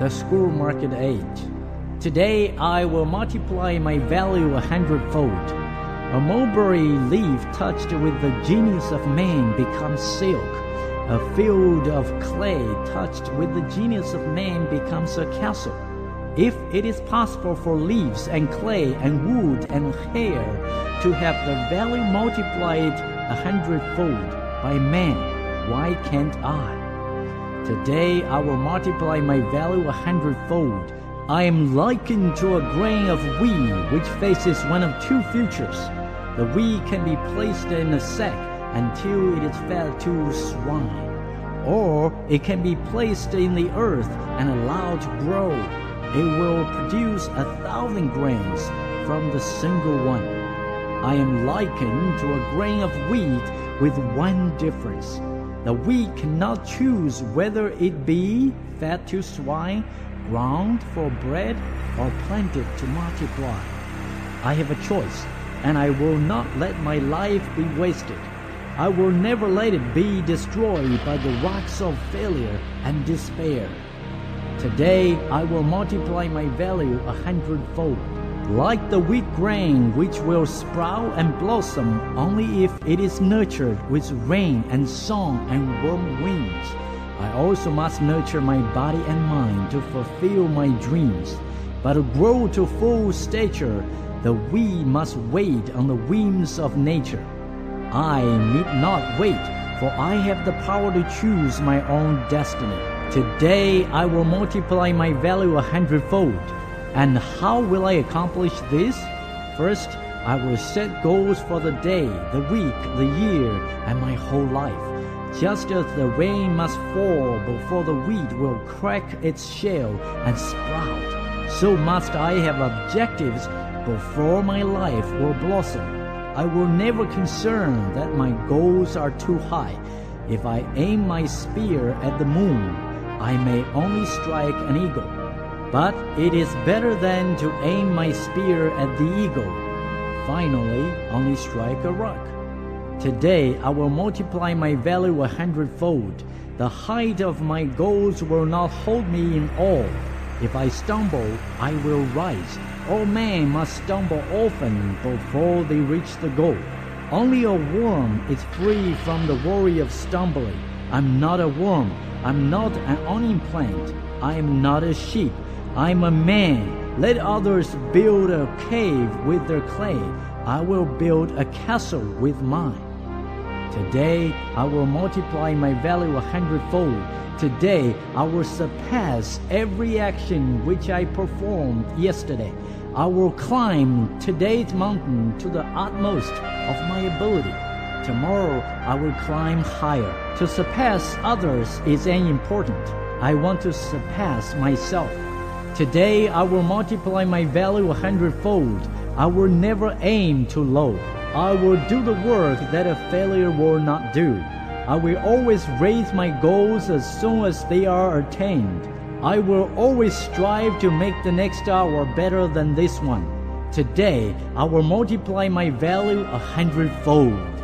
the school market age. Today I will multiply my value a hundredfold. A mulberry leaf touched with the genius of man becomes silk. A field of clay touched with the genius of man becomes a castle. If it is possible for leaves and clay and wood and hair to have their value multiplied a hundredfold by man, why can't I? Today I will multiply my value a hundredfold. I am likened to a grain of wheat which faces one of two futures. The wheat can be placed in a sack until it is fed to swine, or it can be placed in the earth and allowed to grow. It will produce a thousand grains from the single one. I am likened to a grain of wheat with one difference. The we cannot choose whether it be fed to swine, ground for bread, or planted to multiply. I have a choice, and I will not let my life be wasted. I will never let it be destroyed by the rocks of failure and despair. Today I will multiply my value a hundredfold, like the wheat grain which will sprout and blossom only if it is nurtured with rain and song and warm winds. I also must nurture my body and mind to fulfill my dreams. But to grow to full stature, the weed must wait on the whims of nature. I need not wait, for I have the power to choose my own destiny. Today I will multiply my value a hundredfold. And how will I accomplish this? First, I will set goals for the day, the week, the year, and my whole life. Just as the rain must fall before the wheat will crack its shell and sprout, so must I have objectives before my life will blossom. I will never concern that my goals are too high. If I aim my spear at the moon, I may only strike an eagle. But it is better than to aim my spear at the eagle. Finally, only strike a rock. Today I will multiply my value a hundredfold. The height of my goals will not hold me in awe. If I stumble, I will rise. All men must stumble often before they reach the goal. Only a worm is free from the worry of stumbling. I'm not a worm. I'm not an onion plant. I am not a sheep. I'm a man. Let others build a cave with their clay. I will build a castle with mine. Today I will multiply my value a hundredfold. Today I will surpass every action which I performed yesterday. I will climb today's mountain to the utmost of my ability. Tomorrow I will climb higher. To surpass others is unimportant. I want to surpass myself. Today I will multiply my value a hundredfold. I will never aim too low. I will do the work that a failure will not do. I will always raise my goals as soon as they are attained. I will always strive to make the next hour better than this one. Today I will multiply my value a hundredfold.